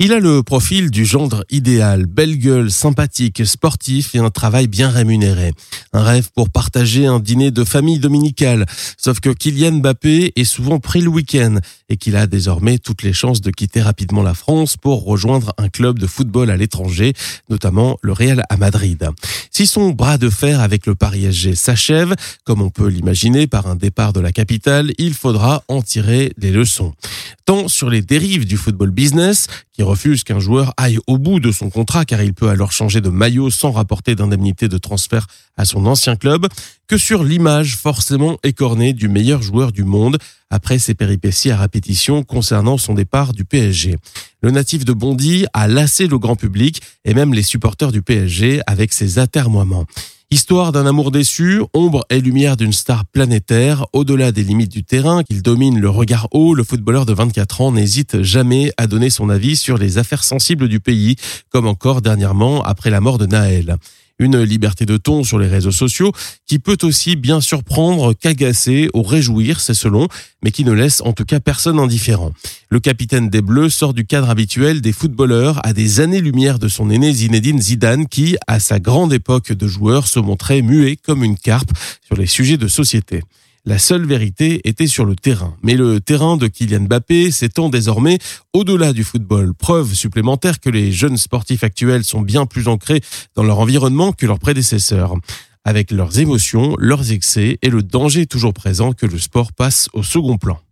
Il a le profil du gendre idéal, belle gueule, sympathique, sportif et un travail bien rémunéré. Un rêve pour partager un dîner de famille dominicale. Sauf que Kylian Mbappé est souvent pris le week-end et qu'il a désormais toutes les chances de quitter rapidement la France pour rejoindre un club de football à l'étranger, notamment le Real à Madrid. Si son bras de fer avec le Paris SG s'achève, comme on peut l'imaginer par un départ de la capitale, il faudra en tirer des leçons. Tant sur les dérives du football business, qui refuse qu'un joueur aille au bout de son contrat car il peut alors changer de maillot sans rapporter d'indemnité de transfert à son ancien club, que sur l'image forcément écornée du meilleur joueur du monde après ses péripéties à répétition concernant son départ du PSG. Le natif de Bondy a lassé le grand public et même les supporters du PSG avec ses atermoiements. Histoire d'un amour déçu, ombre et lumière d'une star planétaire, au-delà des limites du terrain, qu'il domine le regard haut, le footballeur de 24 ans n'hésite jamais à donner son avis sur les affaires sensibles du pays, comme encore dernièrement après la mort de Naël. Une liberté de ton sur les réseaux sociaux qui peut aussi bien surprendre qu'agacer ou réjouir, c'est selon, mais qui ne laisse en tout cas personne indifférent. Le capitaine des Bleus sort du cadre habituel des footballeurs à des années-lumière de son aîné Zinedine Zidane qui, à sa grande époque de joueur, se montrait muet comme une carpe sur les sujets de société. La seule vérité était sur le terrain. Mais le terrain de Kylian Mbappé s'étend désormais au-delà du football. Preuve supplémentaire que les jeunes sportifs actuels sont bien plus ancrés dans leur environnement que leurs prédécesseurs. Avec leurs émotions, leurs excès et le danger toujours présent que le sport passe au second plan.